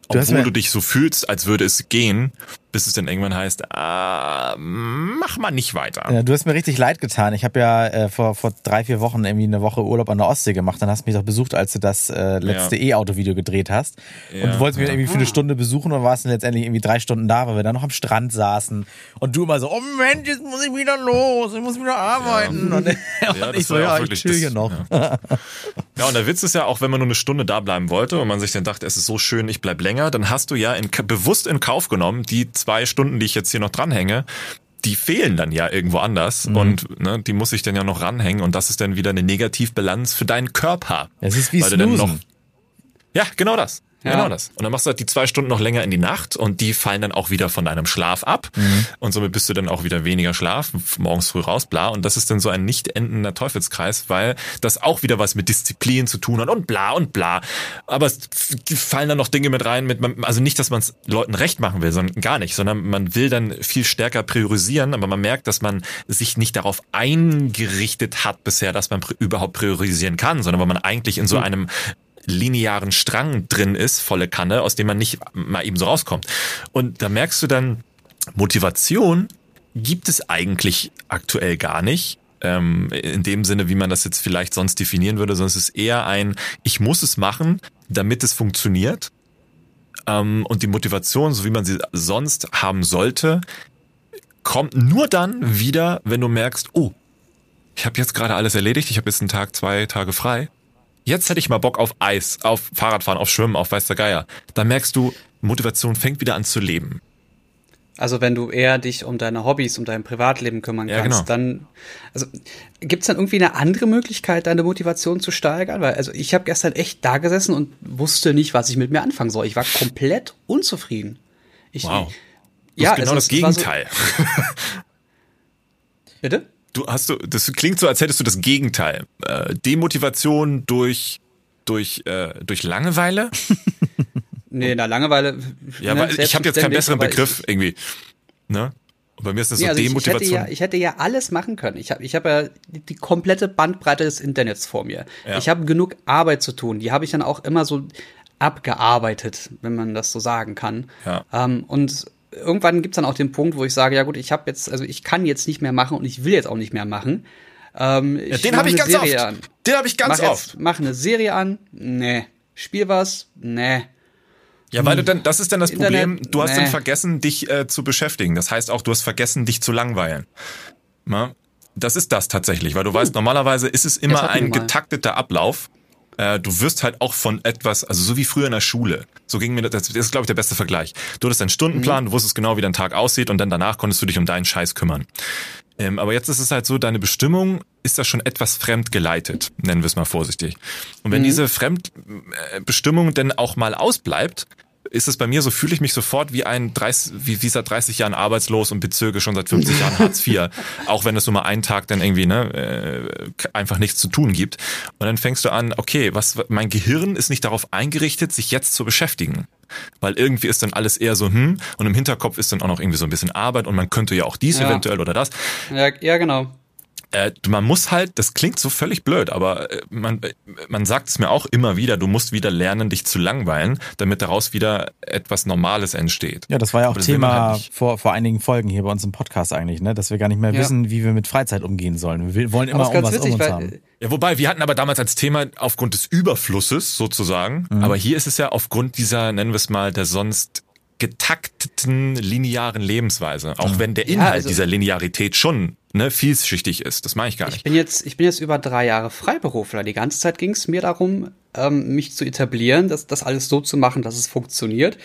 obwohl du dich so fühlst, als würde es gehen, bis es dann irgendwann heißt, äh, mach mal nicht weiter. Ja, du hast mir richtig leid getan. Ich habe ja äh, vor, vor drei, vier Wochen irgendwie eine Woche Urlaub an der Ostsee gemacht. Dann hast du mich doch besucht, als du das äh, letzte ja. E-Auto-Video gedreht hast. Ja, und du wolltest mich irgendwie für eine Stunde besuchen und warst dann letztendlich irgendwie drei Stunden da, weil wir dann noch am Strand saßen. Und du immer so, oh Mensch, jetzt muss ich wieder los, ich muss wieder arbeiten. Und, und ich so, ja, ich chill hier noch. Ja. und der Witz ist ja auch, wenn man nur eine Stunde da bleiben wollte und man sich dann dachte, es ist so schön, ich bleib länger, dann hast du ja in, bewusst in Kauf genommen, die zwei Stunden, die ich jetzt hier noch dranhänge, die fehlen dann ja irgendwo anders mhm. und ne, die muss ich dann ja noch ranhängen und das ist dann wieder eine Negativbilanz für deinen Körper. Es ist wie weil Snoozen. Noch, ja, genau das. Ja. Genau das. Und dann machst du halt die zwei Stunden noch länger in die Nacht und die fallen dann auch wieder von deinem Schlaf ab. Mhm. Und somit bist du dann auch wieder weniger Schlaf, morgens früh raus, bla. Und das ist dann so ein nicht endender Teufelskreis, weil das auch wieder was mit Disziplin zu tun hat und bla und bla. Aber es fallen dann noch Dinge mit rein, mit, also nicht, dass man es Leuten recht machen will, sondern gar nicht, sondern man will dann viel stärker priorisieren, aber man merkt, dass man sich nicht darauf eingerichtet hat bisher, dass man überhaupt priorisieren kann, sondern weil man eigentlich in so mhm. einem linearen Strang drin ist, volle Kanne, aus dem man nicht mal eben so rauskommt. Und da merkst du dann, Motivation gibt es eigentlich aktuell gar nicht. Ähm, in dem Sinne, wie man das jetzt vielleicht sonst definieren würde, sondern es ist eher ein, ich muss es machen, damit es funktioniert. Ähm, und die Motivation, so wie man sie sonst haben sollte, kommt nur dann wieder, wenn du merkst, oh, ich habe jetzt gerade alles erledigt, ich habe jetzt einen Tag, zwei Tage frei jetzt hätte ich mal Bock auf Eis, auf Fahrradfahren, auf Schwimmen, auf weiß der Geier. Da merkst du, Motivation fängt wieder an zu leben. Also wenn du eher dich um deine Hobbys, um dein Privatleben kümmern ja, kannst, genau. dann also gibt's dann irgendwie eine andere Möglichkeit, deine Motivation zu steigern? Weil also ich habe gestern echt da gesessen und wusste nicht, was ich mit mir anfangen soll. Ich war komplett unzufrieden. Ich, wow. Das ja, genau das Gegenteil. So Bitte? Du hast du, das klingt so, als hättest du das Gegenteil. Äh, Demotivation durch, durch, äh, durch Langeweile? nee, na, Langeweile. Ja, ne, aber ich habe jetzt keinen besseren Begriff ich, irgendwie. Ne? Und bei mir ist das nee, so also Demotivation. Ich, ich, hätte ja, ich hätte ja alles machen können. Ich habe ich hab ja die, die, komplette Bandbreite des Internets vor mir. Ja. Ich habe genug Arbeit zu tun. Die habe ich dann auch immer so abgearbeitet, wenn man das so sagen kann. Ja. Ähm, und irgendwann gibt's dann auch den Punkt, wo ich sage, ja gut, ich habe jetzt, also ich kann jetzt nicht mehr machen und ich will jetzt auch nicht mehr machen. Ähm, ja, den habe ich ganz Serie oft. An. Den habe ich ganz mach oft. Jetzt, mach eine Serie an. Nee. Spiel was. Nee. Ja, weil du dann, das ist dann das Internet, Problem, du hast nee. dann vergessen, dich äh, zu beschäftigen. Das heißt auch, du hast vergessen, dich zu langweilen. Na? Das ist das tatsächlich, weil du hm. weißt, normalerweise ist es immer ein getakteter Ablauf äh, du wirst halt auch von etwas, also so wie früher in der Schule. So ging mir das, das ist, glaube ich, der beste Vergleich. Du hattest einen Stundenplan, mhm. du wusstest genau, wie dein Tag aussieht und dann danach konntest du dich um deinen Scheiß kümmern. Ähm, aber jetzt ist es halt so, deine Bestimmung ist da schon etwas fremd geleitet, nennen wir es mal vorsichtig. Und wenn mhm. diese Fremdbestimmung denn auch mal ausbleibt, ist es bei mir so, fühle ich mich sofort wie ein 30, wie, wie seit 30 Jahren arbeitslos und bezöge schon seit 50 Jahren Hartz IV. Auch wenn es nur mal einen Tag dann irgendwie ne, äh, einfach nichts zu tun gibt. Und dann fängst du an, okay, was mein Gehirn ist nicht darauf eingerichtet, sich jetzt zu beschäftigen. Weil irgendwie ist dann alles eher so, hm, und im Hinterkopf ist dann auch noch irgendwie so ein bisschen Arbeit und man könnte ja auch dies ja. eventuell oder das. Ja, ja, genau äh, man muss halt, das klingt so völlig blöd, aber äh, man, man sagt es mir auch immer wieder, du musst wieder lernen, dich zu langweilen, damit daraus wieder etwas Normales entsteht. Ja, das war ja auch Thema halt vor, vor einigen Folgen hier bei uns im Podcast eigentlich, ne? dass wir gar nicht mehr ja. wissen, wie wir mit Freizeit umgehen sollen. Wir wollen immer irgendwas witzig, um uns haben. Ja, wobei, wir hatten aber damals als Thema aufgrund des Überflusses sozusagen, mhm. aber hier ist es ja aufgrund dieser, nennen wir es mal, der sonst getakteten linearen Lebensweise, auch wenn der Inhalt ja, also dieser Linearität schon ne, vielschichtig ist. Das meine ich gar nicht. Ich bin jetzt, ich bin jetzt über drei Jahre Freiberufler. Die ganze Zeit ging es mir darum, ähm, mich zu etablieren, das, das alles so zu machen, dass es funktioniert.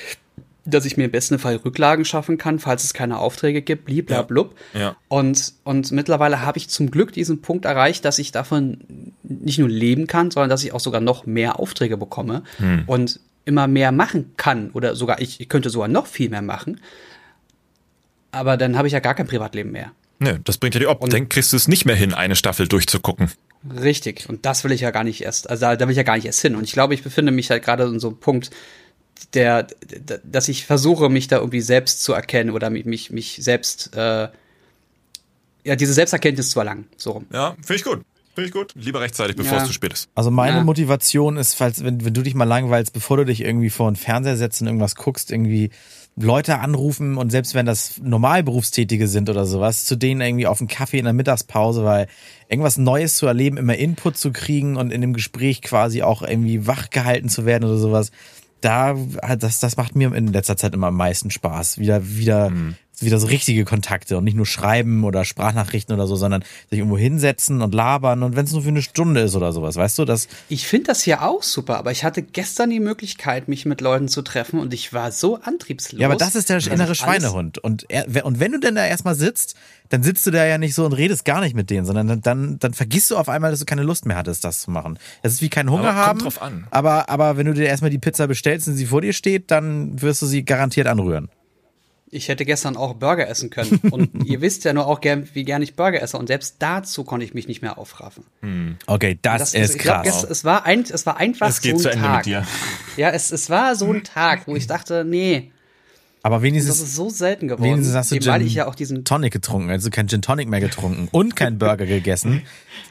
Dass ich mir im besten Fall Rücklagen schaffen kann, falls es keine Aufträge gibt, bliblablub. Ja. ja. Und, und mittlerweile habe ich zum Glück diesen Punkt erreicht, dass ich davon nicht nur leben kann, sondern dass ich auch sogar noch mehr Aufträge bekomme hm. und immer mehr machen kann. Oder sogar, ich, ich könnte sogar noch viel mehr machen. Aber dann habe ich ja gar kein Privatleben mehr. Nö, das bringt ja die Optik. Dann kriegst du es nicht mehr hin, eine Staffel durchzugucken. Richtig. Und das will ich ja gar nicht erst, also da, will ich ja gar nicht erst hin. Und ich glaube, ich befinde mich halt gerade in so einem Punkt, der, dass ich versuche, mich da irgendwie selbst zu erkennen oder mich, mich, mich selbst, äh, ja, diese Selbsterkenntnis zu erlangen. So rum. Ja, finde ich gut. Finde ich gut. Lieber rechtzeitig, bevor ja. es zu spät ist. Also meine ja. Motivation ist, falls, wenn, wenn du dich mal langweilst, bevor du dich irgendwie vor den Fernseher setzt und irgendwas guckst, irgendwie Leute anrufen und selbst wenn das Normalberufstätige sind oder sowas, zu denen irgendwie auf einen Kaffee in der Mittagspause, weil irgendwas Neues zu erleben, immer Input zu kriegen und in dem Gespräch quasi auch irgendwie wach gehalten zu werden oder sowas. Da, das, das macht mir in letzter Zeit immer am meisten Spaß. Wieder, wieder mhm wieder so richtige Kontakte und nicht nur schreiben oder Sprachnachrichten oder so, sondern sich irgendwo hinsetzen und labern und wenn es nur für eine Stunde ist oder sowas, weißt du, das. Ich finde das hier auch super, aber ich hatte gestern die Möglichkeit, mich mit Leuten zu treffen und ich war so antriebslos. Ja, aber das ist der innere Schweinehund und er, und wenn du denn da erstmal sitzt, dann sitzt du da ja nicht so und redest gar nicht mit denen, sondern dann, dann, dann vergisst du auf einmal, dass du keine Lust mehr hattest, das zu machen. Das ist wie kein Hunger aber haben. Kommt drauf an. Aber, aber wenn du dir erstmal die Pizza bestellst und sie vor dir steht, dann wirst du sie garantiert anrühren. Ich hätte gestern auch Burger essen können. Und ihr wisst ja nur auch gern, wie gern ich Burger esse. Und selbst dazu konnte ich mich nicht mehr aufraffen. Hm. Okay, das, das ist krass. Glaub, es, es, war ein, es war einfach es geht so ein zu Ende Tag. Mit dir. Ja, es, es war so ein Tag, wo ich dachte, nee. Aber wenigstens. das ist so selten geworden. Wenigstens hast du Gin weil ich ja auch diesen Tonic getrunken, also kein Gin Tonic mehr getrunken und kein Burger gegessen.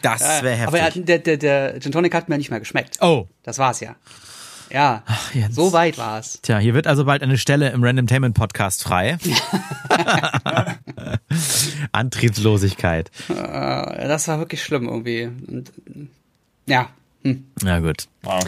Das wäre heftig. Aber der, der, der Gin Tonic hat mir nicht mehr geschmeckt. Oh. Das war's ja. Ja, Ach, so weit war es. Tja, hier wird also bald eine Stelle im Randomtainment Podcast frei. Antriebslosigkeit. Äh, das war wirklich schlimm irgendwie. Und, ja. Hm. Ja, gut. Wow.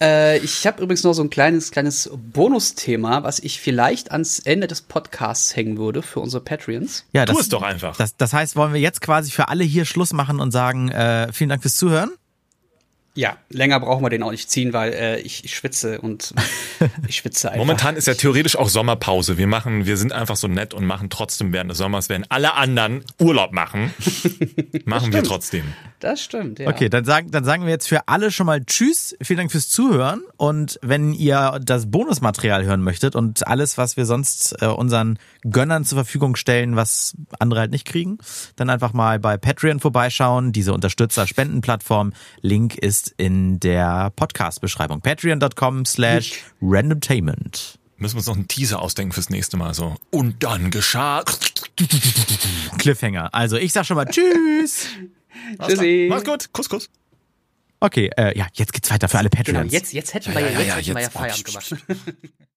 Äh, ich habe übrigens noch so ein kleines, kleines Bonusthema, was ich vielleicht ans Ende des Podcasts hängen würde für unsere Patreons. Ja, das, tu es doch einfach. Das, das heißt, wollen wir jetzt quasi für alle hier Schluss machen und sagen, äh, vielen Dank fürs Zuhören? Ja, länger brauchen wir den auch nicht ziehen, weil äh, ich, ich, schwitze und ich schwitze einfach. Momentan ist ja theoretisch auch Sommerpause. Wir machen, wir sind einfach so nett und machen trotzdem während des Sommers, während alle anderen Urlaub machen, machen wir trotzdem. Das stimmt, ja. Okay, dann sagen, dann sagen wir jetzt für alle schon mal Tschüss, vielen Dank fürs Zuhören und wenn ihr das Bonusmaterial hören möchtet und alles, was wir sonst äh, unseren Gönnern zur Verfügung stellen, was andere halt nicht kriegen, dann einfach mal bei Patreon vorbeischauen, diese Unterstützer-Spendenplattform. Link ist in der Podcast-Beschreibung. Patreon.com slash randomtainment. Müssen wir uns noch einen Teaser ausdenken fürs nächste Mal so. Und dann geschah. Cliffhanger. Also ich sag schon mal Tschüss. Tschüssi. Mach's gut. Kuss, Kuss. Okay, äh, ja, jetzt geht's weiter für alle genau, Patreons. Genau, jetzt, jetzt hätten wir ja, ja, ja, jetzt, ja, jetzt, jetzt, jetzt, jetzt, jetzt, jetzt, jetzt, jetzt,